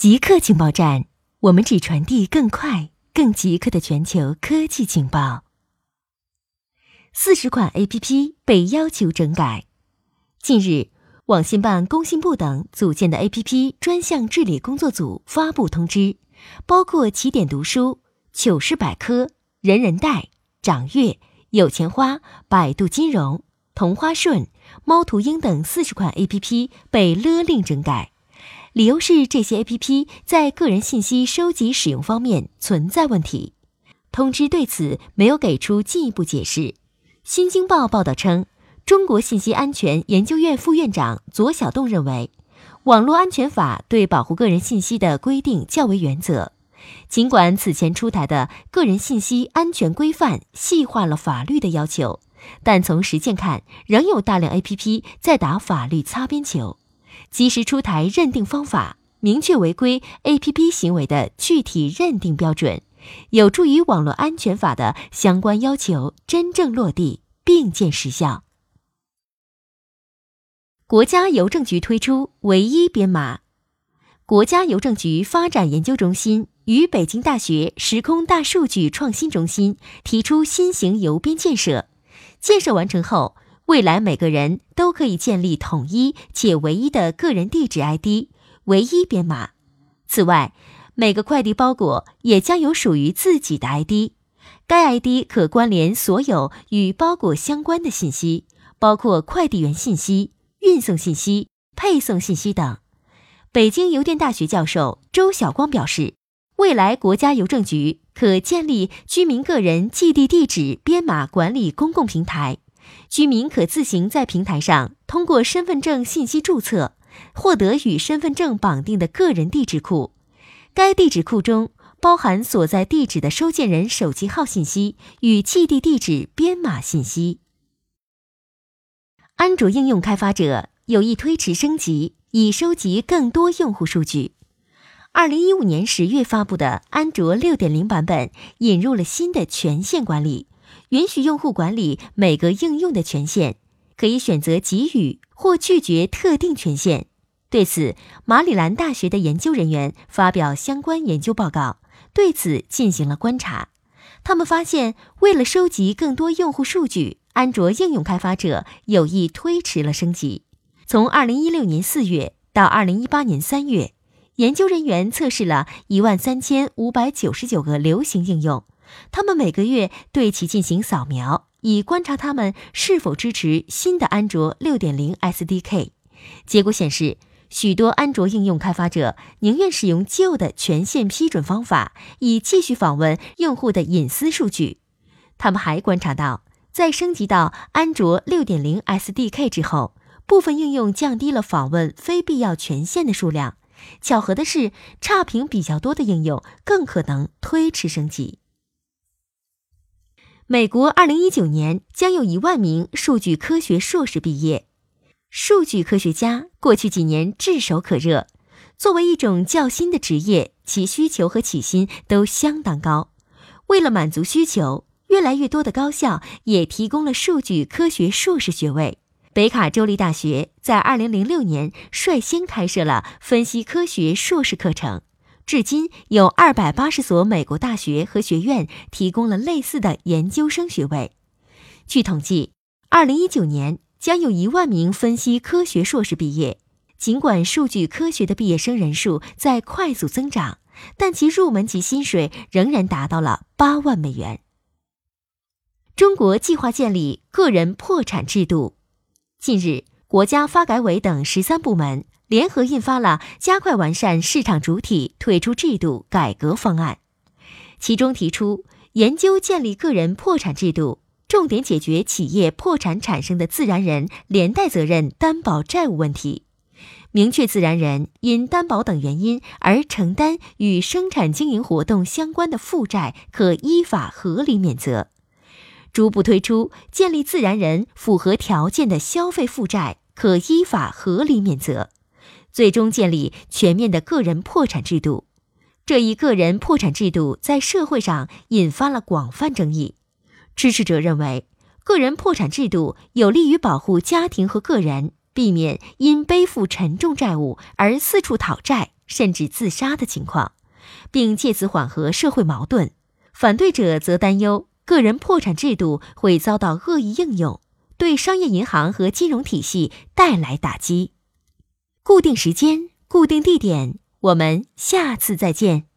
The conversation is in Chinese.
极客情报站，我们只传递更快、更极客的全球科技情报。四十款 APP 被要求整改。近日，网信办、工信部等组建的 APP 专项治理工作组发布通知，包括起点读书、糗事百科、人人贷、掌阅、有钱花、百度金融、同花顺、猫头鹰等四十款 APP 被勒令整改。理由是这些 APP 在个人信息收集使用方面存在问题。通知对此没有给出进一步解释。新京报报道称，中国信息安全研究院副院长左小栋认为，网络安全法对保护个人信息的规定较为原则。尽管此前出台的个人信息安全规范细化了法律的要求，但从实践看，仍有大量 APP 在打法律擦边球。及时出台认定方法，明确违规 APP 行为的具体认定标准，有助于网络安全法的相关要求真正落地并见实效。国家邮政局推出唯一编码。国家邮政局发展研究中心与北京大学时空大数据创新中心提出新型邮编建设，建设完成后。未来每个人都可以建立统一且唯一的个人地址 ID，唯一编码。此外，每个快递包裹也将有属于自己的 ID，该 ID 可关联所有与包裹相关的信息，包括快递员信息、运送信息、配送信息等。北京邮电大学教授周晓光表示，未来国家邮政局可建立居民个人寄递地址编码管理公共平台。居民可自行在平台上通过身份证信息注册，获得与身份证绑定的个人地址库。该地址库中包含所在地址的收件人手机号信息与寄递地址编码信息。安卓应用开发者有意推迟升级，以收集更多用户数据。二零一五年十月发布的安卓六点零版本引入了新的权限管理。允许用户管理每个应用的权限，可以选择给予或拒绝特定权限。对此，马里兰大学的研究人员发表相关研究报告，对此进行了观察。他们发现，为了收集更多用户数据，安卓应用开发者有意推迟了升级。从二零一六年四月到二零一八年三月，研究人员测试了一万三千五百九十九个流行应用。他们每个月对其进行扫描，以观察他们是否支持新的安卓6.0 SDK。结果显示，许多安卓应用开发者宁愿使用旧的权限批准方法，以继续访问用户的隐私数据。他们还观察到，在升级到安卓6.0 SDK 之后，部分应用降低了访问非必要权限的数量。巧合的是，差评比较多的应用更可能推迟升级。美国二零一九年将有一万名数据科学硕士毕业。数据科学家过去几年炙手可热，作为一种较新的职业，其需求和起薪都相当高。为了满足需求，越来越多的高校也提供了数据科学硕士学位。北卡州立大学在二零零六年率先开设了分析科学硕士课程。至今有二百八十所美国大学和学院提供了类似的研究生学位。据统计，二零一九年将有一万名分析科学硕士毕业。尽管数据科学的毕业生人数在快速增长，但其入门级薪水仍然达到了八万美元。中国计划建立个人破产制度。近日，国家发改委等十三部门。联合印发了加快完善市场主体退出制度改革方案，其中提出研究建立个人破产制度，重点解决企业破产产生的自然人连带责任担保债务问题，明确自然人因担保等原因而承担与生产经营活动相关的负债可依法合理免责，逐步推出建立自然人符合条件的消费负债可依法合理免责。最终建立全面的个人破产制度，这一个人破产制度在社会上引发了广泛争议。支持者认为，个人破产制度有利于保护家庭和个人，避免因背负沉重债务而四处讨债，甚至自杀的情况，并借此缓和社会矛盾。反对者则担忧个人破产制度会遭到恶意应用，对商业银行和金融体系带来打击。固定时间，固定地点，我们下次再见。